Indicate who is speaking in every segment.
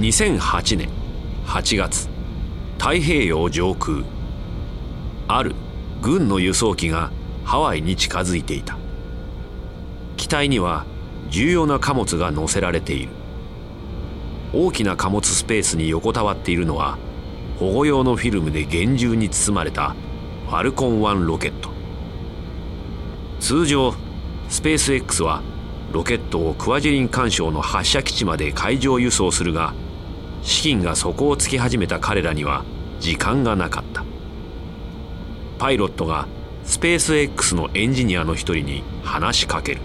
Speaker 1: 2008年8月太平洋上空ある軍の輸送機がハワイに近づいていた。機体には重要な貨物が載せられている。大きな貨物スペースに横たわっているのは保護用のフィルムで厳重に包まれたファルコン1ロケット。通常スペース X はロケットをクワジェリン環礁の発射基地まで海上輸送するが資金が底をつき始めた彼らには時間がなかった。パイロットがスペース X のエンジニアの一人に話しかける。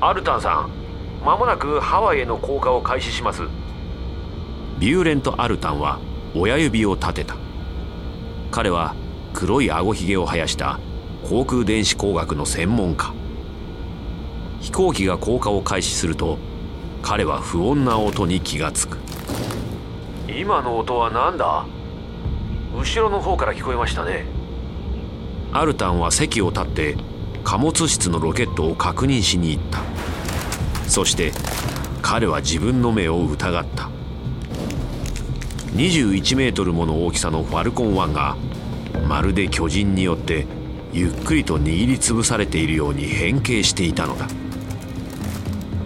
Speaker 2: アルタンさんまもなくハワイへの降下を開始します。
Speaker 1: ビューレント・アルタンは親指を立てた。彼は黒いあごひげを生やした航空電子工学の専門家。飛行機が降下を開始すると彼は不穏な音に気がつく
Speaker 2: 今の音は何だ？後ろの方から聞こえましたね。
Speaker 1: アルタンは席を立って貨物室のロケットを確認しに行った。そして彼は自分の目を疑った。21メートルもの大きさのファルコン1がまるで巨人によってゆっくりと握りつぶされているように変形していたのだ。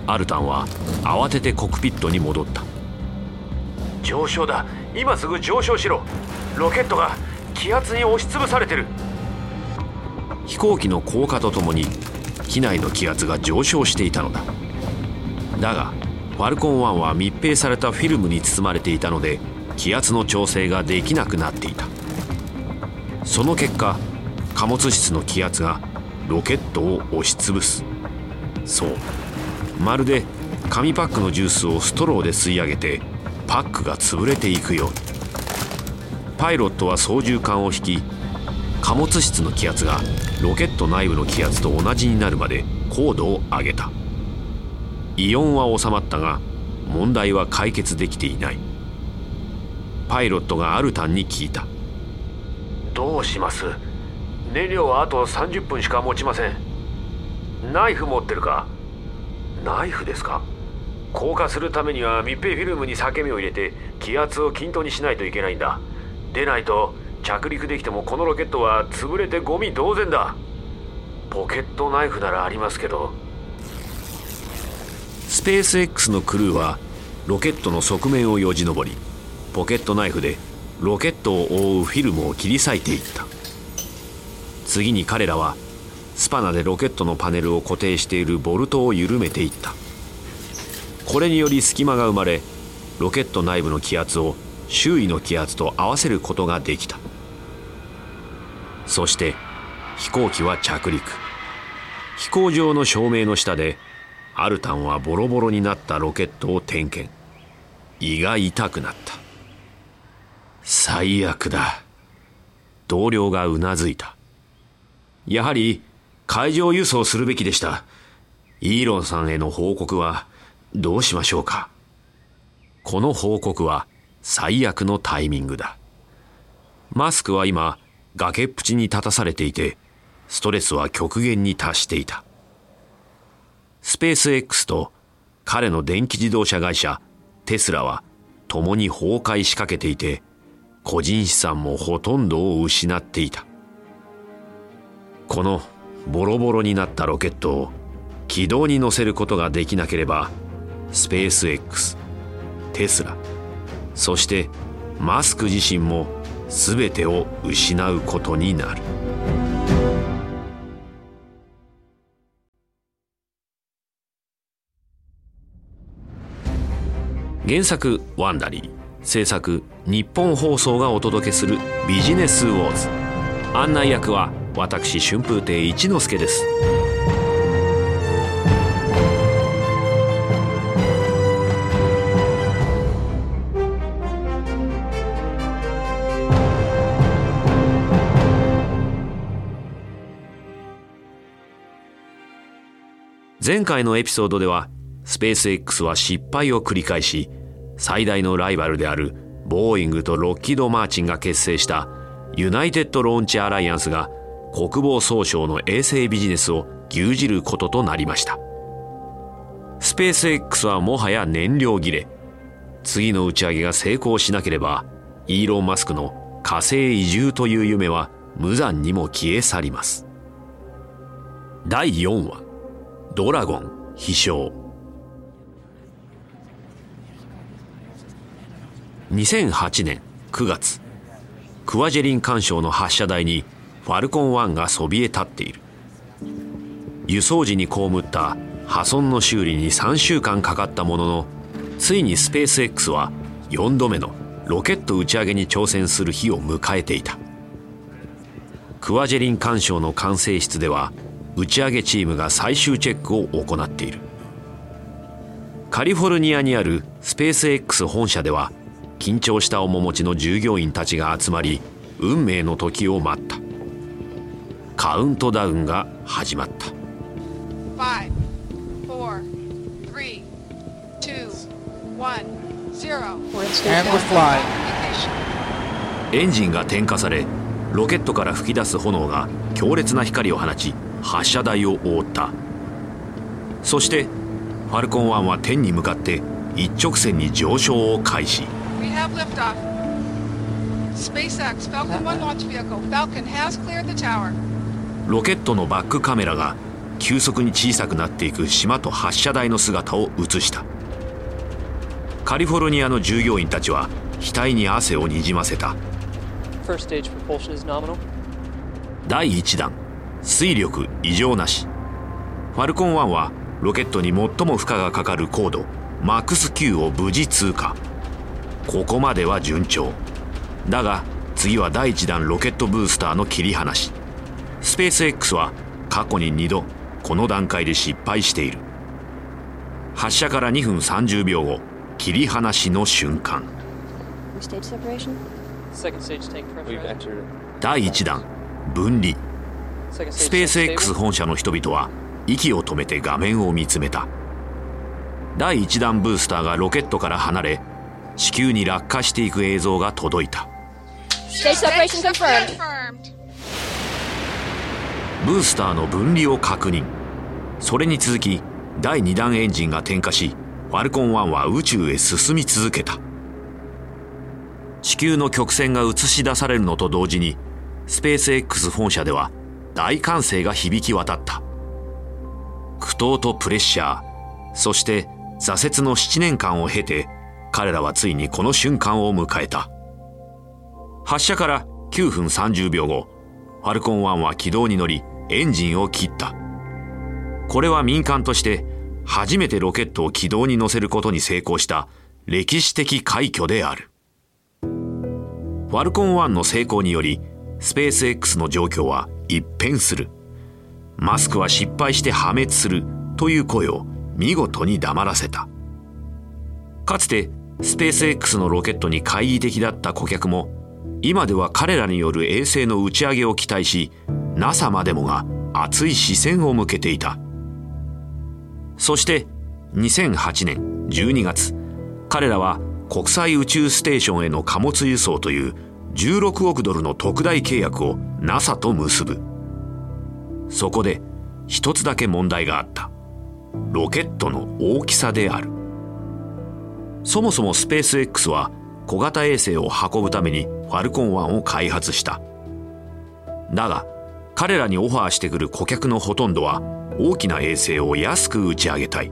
Speaker 1: アルタンは慌ててコクピットに戻った。
Speaker 2: 上昇だ。今すぐ上昇しろ。ロケットが気圧に押しつぶされてる。
Speaker 1: 飛行機の降下とともに機内の気圧が上昇していたのだ。だがファルコン1は密閉されたフィルムに包まれていたので気圧の調整ができなくなっていた。その結果貨物室の気圧がロケットを押しつぶす。そう。まるで紙パックのジュースをストローで吸い上げてパックが潰れていくように。パイロットは操縦桿を引き貨物室の気圧がロケット内部の気圧と同じになるまで高度を上げた。異音は収まったが問題は解決できていない。パイロットがアルタンに聞いた。
Speaker 2: どうします？燃料はあと30分しか持ちません。ナイフ持ってるか？ナイフですか？降下するためには密閉フィルムに裂け目を入れて気圧を均等にしないといけないんだ。でないと着陸できてもこのロケットは潰れてゴミ同然だ。ポケットナイフならありますけど。
Speaker 1: スペース X のクルーはロケットの側面をよじ登りポケットナイフでロケットを覆うフィルムを切り裂いていった。次に彼らはスパナでロケットのパネルを固定しているボルトを緩めていった。これにより隙間が生まれロケット内部の気圧を周囲の気圧と合わせることができた。そして飛行機は着陸。飛行場の照明の下でアルタンはボロボロになったロケットを点検。胃が痛くなった。最悪だ。同僚がうなずいた。やはり海上輸送するべきでした。イーロンさんへの報告はどうしましょうか？この報告は最悪のタイミングだ。マスクは今崖っぷちに立たされていてストレスは極限に達していた。スペース X と彼の電気自動車会社テスラは共に崩壊しかけていて個人資産もほとんどを失っていた。このボロボロになったロケットを軌道に乗せることができなければスペース X テスラ。そしてマスク自身も全てを失うことになる。原作ワンダリー。制作日本放送がお届けするビジネスウォーズ。案内役は私春風亭一之輔です。前回のエピソードではスペース X は失敗を繰り返し最大のライバルであるボーイングとロッキード・マーチンが結成したユナイテッド・ローンチ・アライアンスが国防総省の衛星ビジネスを牛耳ることとなりました。スペース X はもはや燃料切れ。次の打ち上げが成功しなければイーロン・マスクの火星移住という夢は無残にも消え去ります。第4話。ドラゴン飛翔。2008年9月クワジェリン環礁の発射台にファルコン1がそびえ立っている。輸送時に被った破損の修理に3週間かかったもののついにスペース X は4度目のロケット打ち上げに挑戦する日を迎えていた。クワジェリン環礁の管制室では打ち上げチームが最終チェックを行っている。カリフォルニアにあるスペース X 本社では緊張した面持ちの従業員たちが集まり運命の時を待った。カウントダウンが始まった。5 4 3 2 1 0エンジンが点火されロケットから噴き出す炎が強烈な光を放ち発射台を覆った。そしてファルコン1は天に向かって一直線に上昇を開始。Have liftoff. SpaceX Falcon 1 launch vehicle. Falcon has cleared the tower. ロケットのバックカメラが急速に小さくなっていく島と発射台の姿を映した。カリフォルニアの従業員たちは額に汗をにじませた。第1弾水力異常なし。ファルコン1はロケットに最も負荷がかかる高度マックス Q を無事通過。ここまでは順調。だが次は第1弾ロケットブースターの切り離し。スペース X は過去に2度この段階で失敗している。発射から2分30秒後切り離しの瞬間。第1弾分離スペース X 本社の人々は息を止めて画面を見つめた。第1弾ブースターがロケットから離れ地球に落下していく映像が届いた。ブースターの分離を確認。それに続き第2弾エンジンが点火しファルコン1は宇宙へ進み続けた。地球の曲線が映し出されるのと同時にスペース X 本社では大歓声が響き渡った。苦闘とプレッシャーそして挫折の7年間を経て彼らはついにこの瞬間を迎えた。発射から9分30秒後ファルコン1は軌道に乗りエンジンを切った。これは民間として初めてロケットを軌道に乗せることに成功した歴史的快挙である。ファルコン1の成功によりスペース X の状況は一変する。マスクは失敗して破滅する。という声を見事に黙らせた。かつてスペース X のロケットに懐疑的だった顧客も今では彼らによる衛星の打ち上げを期待し NASA までもが熱い視線を向けていた。そして2008年12月彼らは国際宇宙ステーションへの貨物輸送という16億ドルの特大契約を NASA と結ぶ。そこで一つだけ問題があった。ロケットの大きさである。そもそもスペース X は小型衛星を運ぶためにファルコン1を開発した。だが彼らにオファーしてくる顧客のほとんどは大きな衛星を安く打ち上げたい。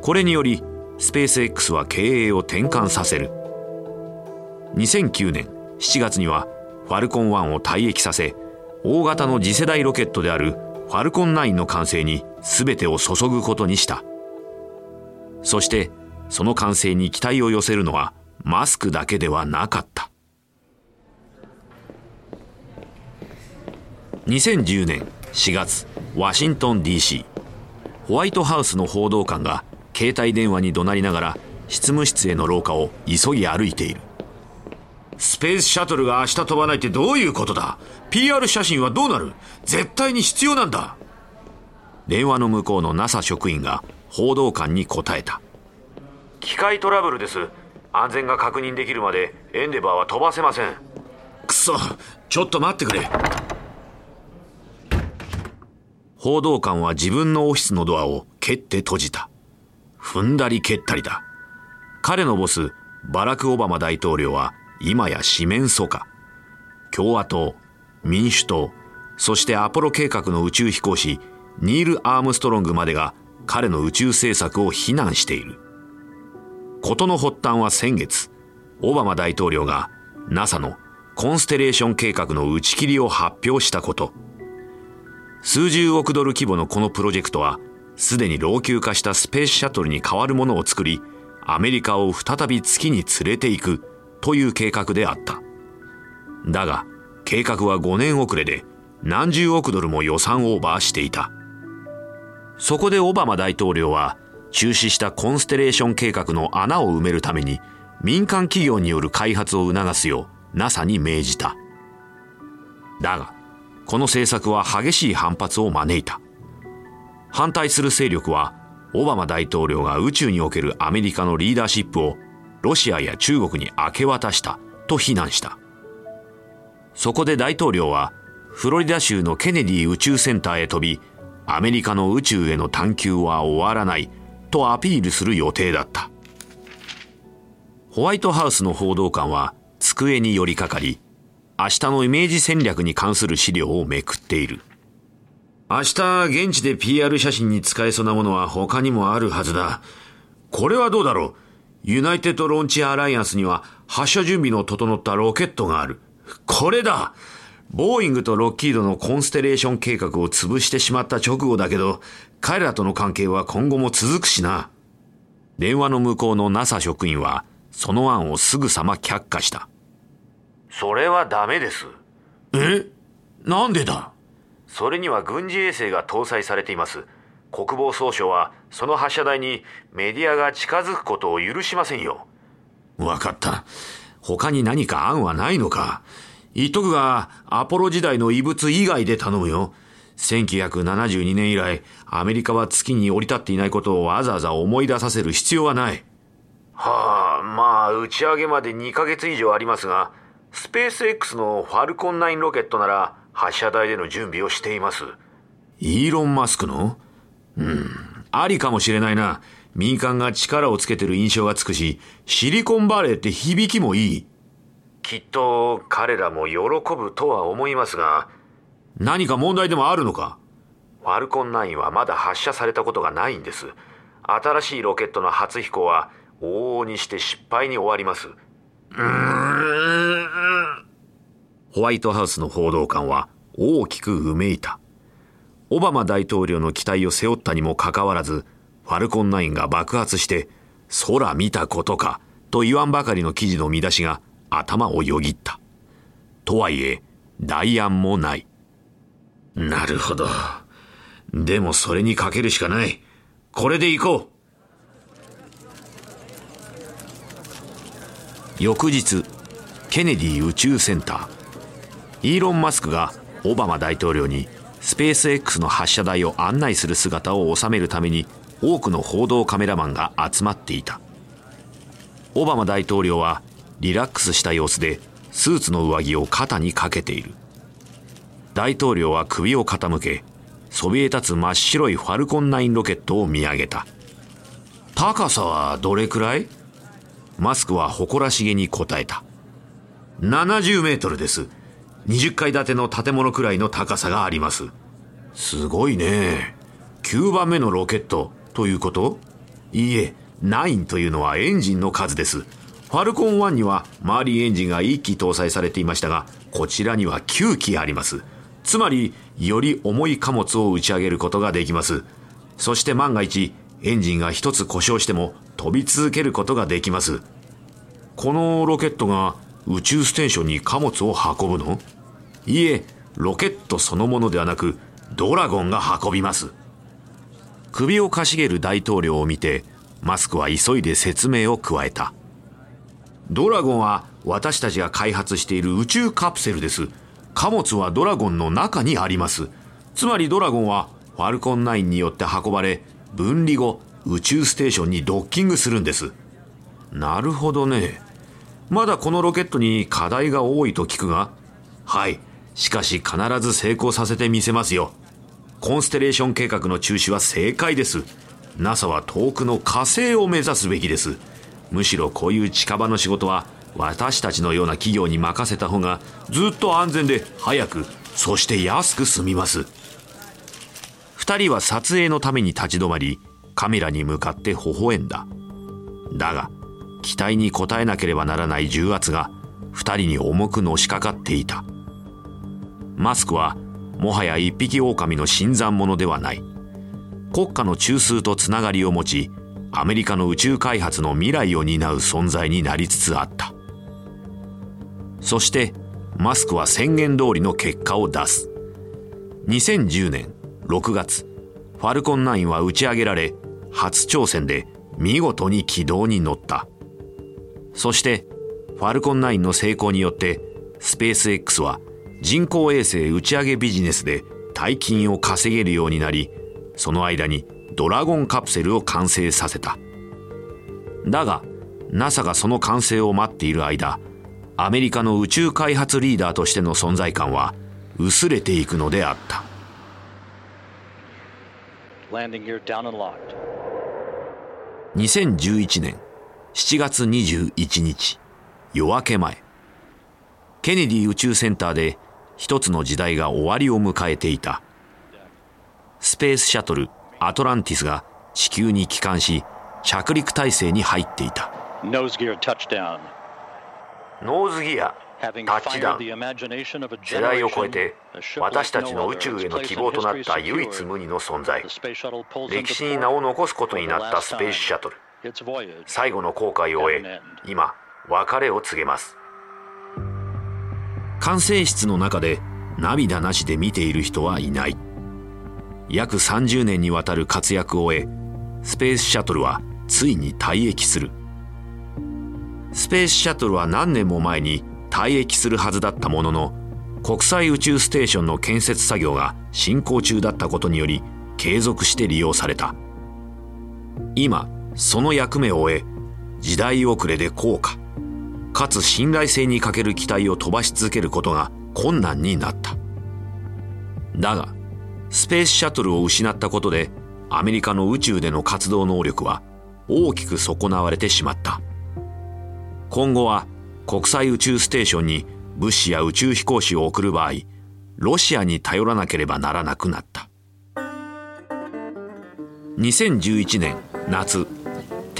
Speaker 1: これによりスペース X は経営を転換させる。2009年7月にはファルコン1を退役させ大型の次世代ロケットであるファルコン9の完成に全てを注ぐことにした。そしてその完成に期待を寄せるのはマスクだけではなかった。2010年4月ワシントン DC ホワイトハウスの報道官が携帯電話に怒鳴りながら執務室への廊下を急ぎ歩いている。スペースシャトルが明日飛ばないってどういうことだ？PR 写真はどうなる？絶対に必要なんだ。電話の向こうの NASA 職員が報道官に答えた。
Speaker 2: 機械トラブルです。安全が確認できるまでエンデバーは飛ばせません。
Speaker 1: くそ。ちょっと待ってくれ。報道官は自分のオフィスのドアを蹴って閉じた。踏んだり蹴ったりだ。彼のボスバラク・オバマ大統領は今や四面楚歌。共和党民主党そしてアポロ計画の宇宙飛行士ニール・アームストロングまでが彼の宇宙政策を非難している。事の発端は先月オバマ大統領が NASA のコンステレーション計画の打ち切りを発表したこと。数十億ドル規模のこのプロジェクトはすでに老朽化したスペースシャトルに代わるものを作りアメリカを再び月に連れて行く。という計画であった。だが計画は5年遅れで何十億ドルも予算オーバーしていた。そこでオバマ大統領は中止したコンステレーション計画の穴を埋めるために民間企業による開発を促すよう NASA に命じた。だがこの政策は激しい反発を招いた。反対する勢力はオバマ大統領が宇宙におけるアメリカのリーダーシップをロシアや中国に明け渡したと非難した。そこで大統領はフロリダ州のケネディ宇宙センターへ飛びアメリカの宇宙への探求は終わらないとアピールする予定だった。ホワイトハウスの報道官は机に寄りかかり明日のイメージ戦略に関する資料をめくっている。明日現地で PR 写真に使えそうなものは他にもあるはずだ。これはどうだろう？ユナイテッドローンチアライアンスには発射準備の整ったロケットがあるこれだボーイングとロッキードのコンステレーション計画を潰してしまった直後だけど、彼らとの関係は今後も続くしな。電話の向こうの NASA 職員は、その案をすぐさま却下した。
Speaker 2: それはダメです。
Speaker 1: え？なんでだ？
Speaker 2: それには軍事衛星が搭載されています。国防総省はその発射台にメディアが近づくことを許しませんよ。
Speaker 1: わかった。他に何か案はないのか言っとくが、アポロ時代の遺物以外で頼むよ。1972年以来、アメリカは月に降り立っていないことをわざわざ思い出させる必要はない。
Speaker 2: はあ、まあ、打ち上げまで2ヶ月以上ありますが、スペース X のファルコン9ロケットなら発射台での準備をしています。
Speaker 1: イーロン・マスクの？うん、ありかもしれないな。民間が力をつけてる印象がつくし、シリコンバレーって響きもいい。
Speaker 2: きっと彼らも喜ぶとは思いますが
Speaker 1: 何か問題でもあるのか？
Speaker 2: ファルコン9はまだ発射されたことがないんです。新しいロケットの初飛行は往々にして失敗に終わります。
Speaker 1: ホワイトハウスの報道官は大きくうめいたオバマ大統領の期待を背負ったにもかかわらずファルコン9が爆発して空見たことかと言わんばかりの記事の見出しが頭をよぎった。とはいえ、代案もない。なるほど。でもそれにかけるしかない。これで行こう。翌日、ケネディ宇宙センター。イーロン・マスクがオバマ大統領にスペース X の発射台を案内する姿を収めるために多くの報道カメラマンが集まっていた。オバマ大統領はリラックスした様子でスーツの上着を肩にかけている。大統領は首を傾けそびえ立つ真っ白いファルコン9ロケットを見上げた。高さはどれくらい？マスクは誇らしげに答えた。70メートルです。20階建ての建物くらいの高さがありますすごいね9番目のロケットということ？いいえ9というのはエンジンの数ですファルコン1にはマーリエンジンが1機搭載されていましたが、こちらには9機あります。つまり、より重い貨物を打ち上げることができます。そして万が一、エンジンが一つ故障しても飛び続けることができます。このロケットが宇宙ステーションに貨物を運ぶの？いえ、ロケットそのものではなく、ドラゴンが運びます。首をかしげる大統領を見て、マスクは急いで説明を加えた。ドラゴンは私たちが開発している宇宙カプセルです。貨物はドラゴンの中にあります。つまりドラゴンはファルコン9によって運ばれ、分離後宇宙ステーションにドッキングするんです。なるほどね。まだこのロケットに課題が多いと聞くが。はい。しかし必ず成功させてみせますよ。コンステレーション計画の中止は正解です。NASA は遠くの火星を目指すべきです。むしろこういう近場の仕事は私たちのような企業に任せた方がずっと安全で早くそして安く済みます2人は撮影のために立ち止まりカメラに向かって微笑んだだが期待に応えなければならない重圧が2人に重くのしかかっていた。マスクはもはや一匹狼の新参者ではない。国家の中枢とつながりを持ちアメリカの宇宙開発の未来を担う存在になりつつあった。そしてマスクは宣言通りの結果を出す。2010年6月ファルコン9は打ち上げられ初挑戦で見事に軌道に乗った。そしてファルコン9の成功によってスペース X は人工衛星打ち上げビジネスで大金を稼げるようになりその間にドラゴンカプセルを完成させた。だが NASA がその完成を待っている間アメリカの宇宙開発リーダーとしての存在感は薄れていくのであった。2011年7月21日夜明け前。ケネディ宇宙センターで一つの時代が終わりを迎えていた。スペースシャトルアトランティスが地球に帰還し着陸態勢に入っていた。 Nose gear touchdown. Nose gear touchdown. 世代を超えて私たちの宇宙への希望となった唯一無二の存在。歴史に名を残すことになったスペースシャトル最後の航海を終え今別れを告げます。管制室の中で涙なしで見ている人はいない。約30年にわたる活躍を終えスペースシャトルはついに退役する。スペースシャトルは何年も前に退役するはずだったものの国際宇宙ステーションの建設作業が進行中だったことにより継続して利用された。今その役目を終え時代遅れで高価かつ信頼性に欠ける機体を飛ばし続けることが困難になった。だがスペースシャトルを失ったことでアメリカの宇宙での活動能力は大きく損なわれてしまった。今後は国際宇宙ステーションに物資や宇宙飛行士を送る場合ロシアに頼らなければならなくなった。2011年夏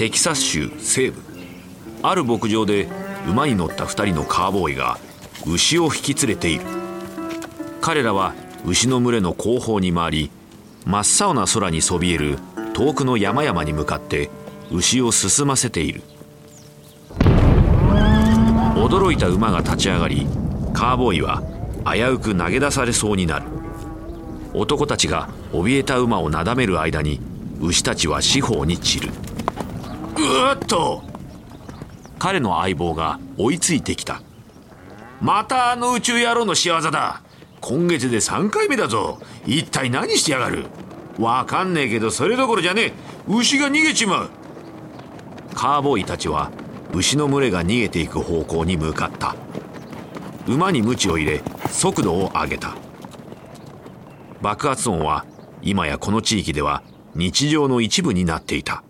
Speaker 1: テキサス州西部。ある牧場で馬に乗った2人のカーボーイが牛を引き連れている。彼らは牛の群れの後方に回り真っ青な空にそびえる遠くの山々に向かって牛を進ませている。驚いた馬が立ち上がりカーボーイは危うく投げ出されそうになる。男たちが怯えた馬をなだめる間に牛たちは四方に散る。うっと。彼の相棒が追いついてきた。またあの宇宙野郎の仕業だ。今月で3回目だぞ。一体何してやがる？わかんねえけどそれどころじゃねえ。牛が逃げちまう。カーボーイたちは牛の群れが逃げていく方向に向かった。馬に鞭を入れ速度を上げた。爆発音は今やこの地域では日常の一部になっていた。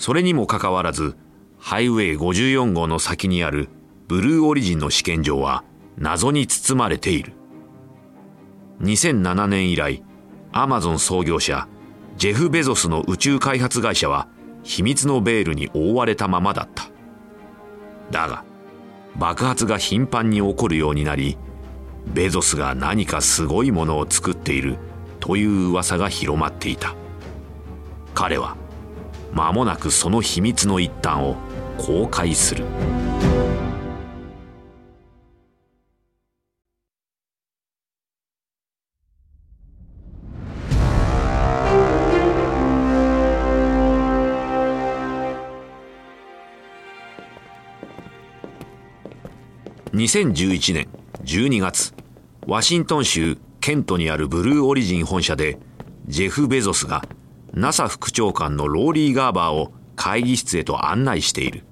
Speaker 1: それにもかかわらずハイウェイ54号の先にあるブルーオリジンの試験場は謎に包まれている。2007年以来アマゾン創業者ジェフ・ベゾスの宇宙開発会社は秘密のベールに覆われたままだった。だが爆発が頻繁に起こるようになりベゾスが何かすごいものを作っているという噂が広まっていた。彼は間もなくその秘密の一端を公開する。2011年12月ワシントン州ケントにあるブルーオリジン本社でジェフ・ベゾスが NASA 副長官のローリー・ガーバーを会議室へと案内している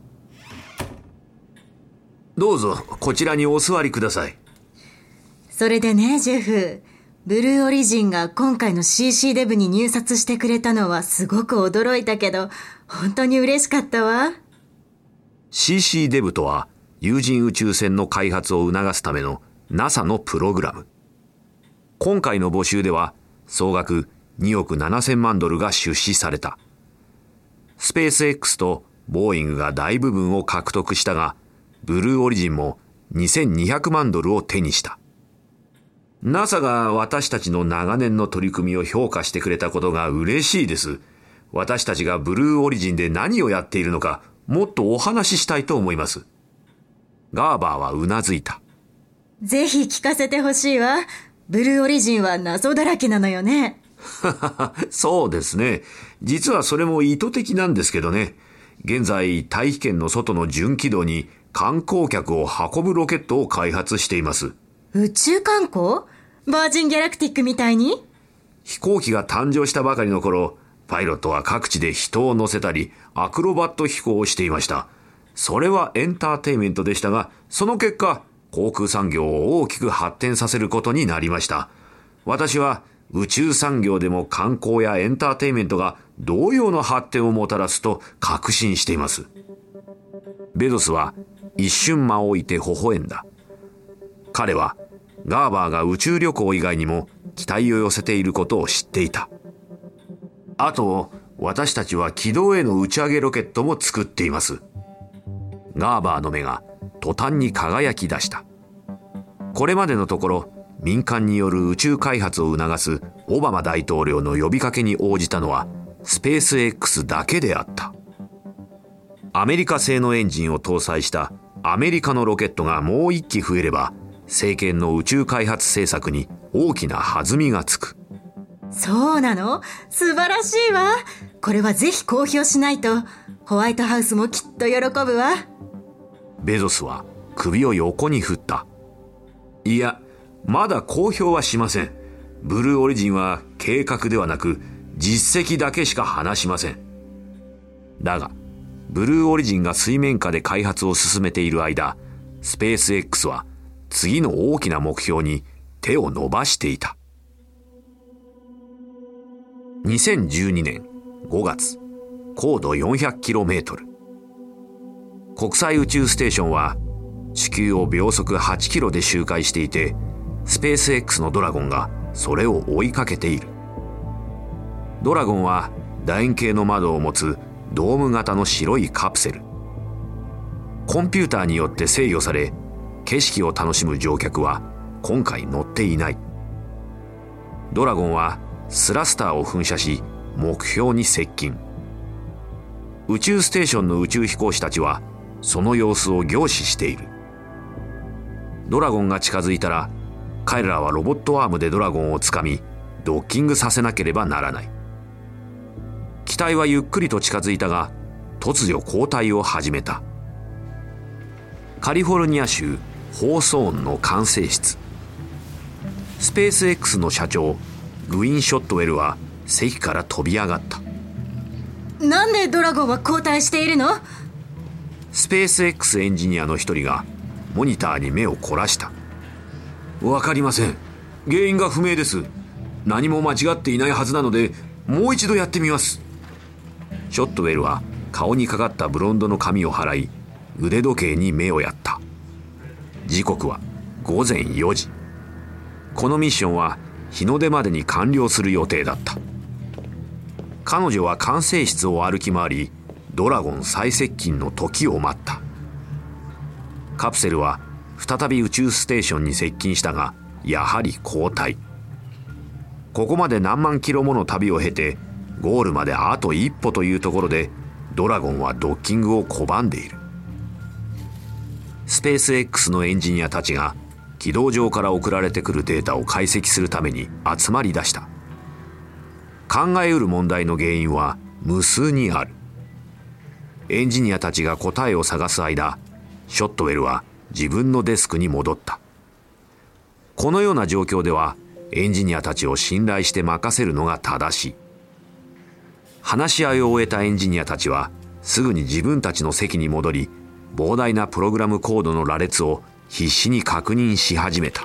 Speaker 1: どうぞこちらにお座りください
Speaker 3: それでねジェフブルーオリジンが今回の CC デブに入札してくれたのはすごく驚いたけど本当に嬉しかったわ。
Speaker 1: CC デブとは有人宇宙船の開発を促すための NASA のプログラム。今回の募集では総額2億7000万ドルが出資された。スペース X とボーイングが大部分を獲得したが、ブルーオリジンも2200万ドルを手にした。NASA が私たちの長年の取り組みを評価してくれたことが嬉しいです。私たちがブルーオリジンで何をやっているのか、もっとお話ししたいと思います。ガーバーはうなずいた。
Speaker 3: ぜひ聞かせてほしいわ。ブルーオリジンは謎だらけなのよね。
Speaker 1: そうですね。実はそれも意図的なんですけどね。現在、大気圏の外の純軌道に観光客を運ぶロケットを開発しています。
Speaker 3: 宇宙観光？バージンギャラクティックみたいに？
Speaker 1: 飛行機が誕生したばかりの頃、パイロットは各地で人を乗せたり、アクロバット飛行をしていました。それはエンターテイメントでしたが、その結果、航空産業を大きく発展させることになりました。私は宇宙産業でも観光やエンターテイメントが同様の発展をもたらすと確信しています。ベゾスは一瞬間を置いて微笑んだ。彼はガーバーが宇宙旅行以外にも期待を寄せていることを知っていた。あと、私たちは軌道への打ち上げロケットも作っています。ガーバーの目が途端に輝き出した。これまでのところ、民間による宇宙開発を促すオバマ大統領の呼びかけに応じたのはスペース X だけであった。アメリカ製のエンジンを搭載したアメリカのロケットがもう一機増えれば政権の宇宙開発政策に大きな弾みがつく。
Speaker 3: そうなの？素晴らしいわ。これはぜひ公表しないと、ホワイトハウスもきっと喜ぶわ。
Speaker 1: ベゾスは首を横に振った。いや、まだ公表はしません。ブルーオリジンは計画ではなく実績だけしか話しません。だが、ブルーオリジンが水面下で開発を進めている間、スペース X は次の大きな目標に手を伸ばしていた。2012年5月、高度 400km。国際宇宙ステーションは地球を秒速 8km で周回していて、スペース X のドラゴンがそれを追いかけている。ドラゴンは楕円形の窓を持つドーム型の白いカプセル。コンピューターによって制御され、景色を楽しむ乗客は今回乗っていない。ドラゴンはスラスターを噴射し目標に接近。宇宙ステーションの宇宙飛行士たちはその様子を凝視している。ドラゴンが近づいたら彼らはロボットアームでドラゴンをつかみドッキングさせなければならない。機体はゆっくりと近づいたが突如交代を始めた。カリフォルニア州ホーソーンの管制室スペース X の社長グイン・ショットウェルは席から飛び上がった
Speaker 3: なんでドラゴンは交代しているの？
Speaker 1: スペース X エンジニアの一人がモニターに目を凝らしたわかりません。原因が不明です。何も間違っていないはずなのでもう一度やってみます。ショットウェルは顔にかかったブロンドの髪を払い腕時計に目をやった。時刻は午前4時。このミッションは日の出までに完了する予定だった。彼女は管制室を歩き回りドラゴン最接近の時を待った。カプセルは再び宇宙ステーションに接近したがやはり後退。ここまで何万キロもの旅を経てゴールまであと一歩というところでドラゴンはドッキングを拒んでいる。スペース X のエンジニアたちが軌道上から送られてくるデータを解析するために集まり出した。考えうる問題の原因は無数にある。エンジニアたちが答えを探す間ショットウェルは自分のデスクに戻った。このような状況ではエンジニアたちを信頼して任せるのが正しい。話し合いを終えたエンジニアたちはすぐに自分たちの席に戻り膨大なプログラムコードの羅列を必死に確認し始めた。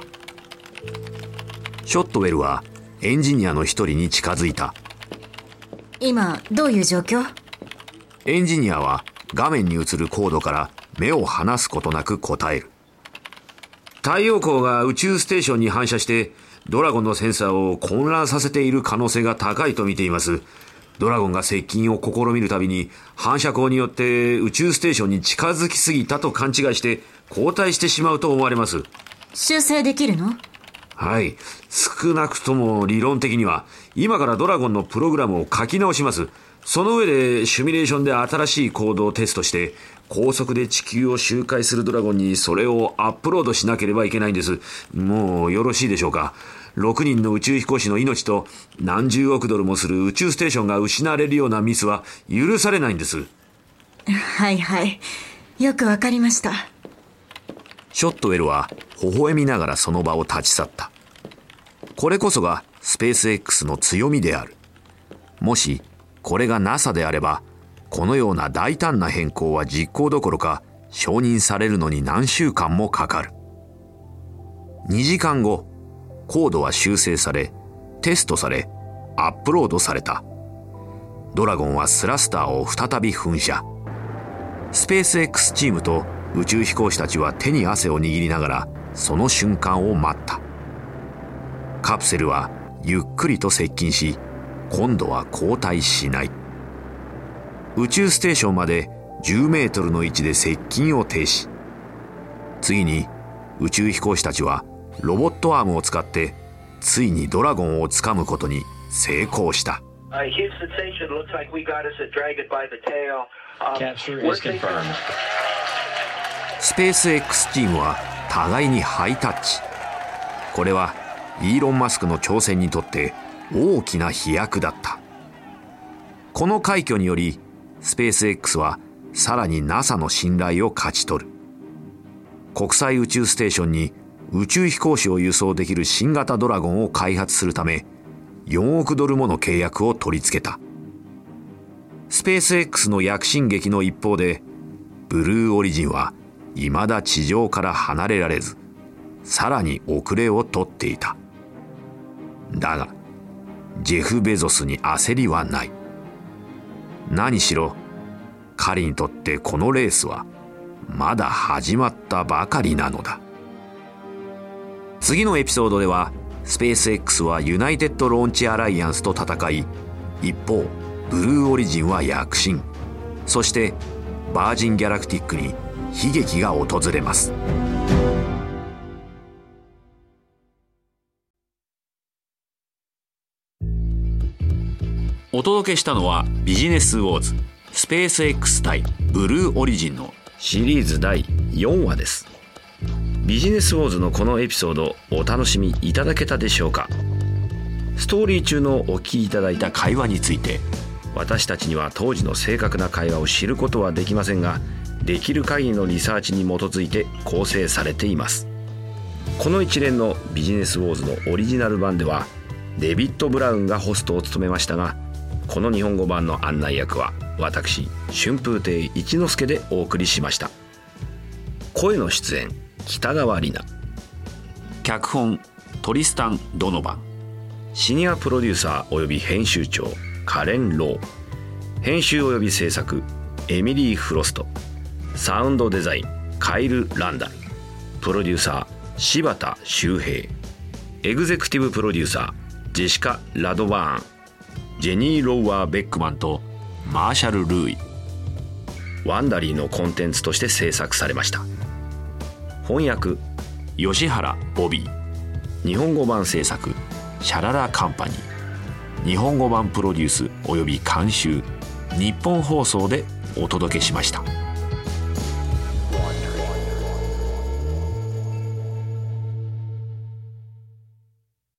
Speaker 1: ショットウェルはエンジニアの一人に近づいた。
Speaker 3: 今どういう状況？
Speaker 1: エンジニアは画面に映るコードから目を離すことなく答える。太陽光が宇宙ステーションに反射してドラゴンのセンサーを混乱させている可能性が高いと見ています。ドラゴンが接近を試みるたびに反射光によって宇宙ステーションに近づきすぎたと勘違いして後退してしまうと思われます。
Speaker 3: 修正できるの？
Speaker 1: はい。少なくとも理論的には今からドラゴンのプログラムを書き直します。その上でシミュレーションで新しいコードをテストして高速で地球を周回するドラゴンにそれをアップロードしなければいけないんです。もうよろしいでしょうか。6人の宇宙飛行士の命と何十億ドルもする宇宙ステーションが失われるようなミスは許されないんです。
Speaker 3: はいはい。よくわかりました。
Speaker 1: ショットウェルは微笑みながらその場を立ち去った。これこそがスペース X の強みである。もしこれが NASA であればこのような大胆な変更は実行どころか承認されるのに何週間もかかる。2時間後コードは修正されテストされアップロードされた。ドラゴンはスラスターを再び噴射。スペース X チームと宇宙飛行士たちは手に汗を握りながらその瞬間を待った。カプセルはゆっくりと接近し今度は後退しない。宇宙ステーションまで10メートルの位置で接近を停止。次に宇宙飛行士たちはロボットアームを使ってついにドラゴンをつかむことに成功した。
Speaker 4: Uh, Houston Station, looks like we got us a dragon by the tail. Um,
Speaker 5: Capture
Speaker 4: we're
Speaker 5: is confirmed.
Speaker 1: スペース X チームは互いにハイタッチ。これはイーロン・マスクの挑戦にとって大きな飛躍だった。この快挙によりスペース X はさらに NASA の信頼を勝ち取る。国際宇宙ステーションに宇宙飛行士を輸送できる新型ドラゴンを開発するため4億ドルもの契約を取り付けた。スペース X の躍進劇の一方でブルーオリジンは未だ地上から離れられずさらに遅れをとっていた。だがジェフ・ベゾスに焦りはない。何しろ彼にとってこのレースはまだ始まったばかりなのだ。次のエピソードではスペース X はユナイテッド・ローンチ・アライアンスと戦い一方ブルーオリジンは躍進。そしてバージン・ギャラクティックに悲劇が訪れます。お届けしたのはビジネスウォーズスペース X 対ブルーオリジンのシリーズ第4話です。ビジネスウォーズのこのエピソードお楽しみいただけたでしょうか？ストーリー中のお聞きいただいた会話について私たちには当時の正確な会話を知ることはできませんができる限りのリサーチに基づいて構成されています。この一連のビジネスウォーズのオリジナル版ではデビッド・ブラウンがホストを務めましたがこの日本語版の案内役は私春風亭一之輔でお送りしました。声の出演北川里奈。脚本トリスタン・ドノバ。ンシニアプロデューサー及び編集長カレン・ロー。編集及び制作エミリー・フロスト。サウンドデザインカイル・ランダル。プロデューサー柴田修平。エグゼクティブプロデューサージェシカ・ラドバーン。ジェニー・ローワー・ベックマンとマーシャル・ルーイ。 Wondery のコンテンツとして制作されました。翻訳吉原ボビー。日本語版制作シャララカンパニー。日本語版プロデュースおよび監修ニッポン放送でお届けしました。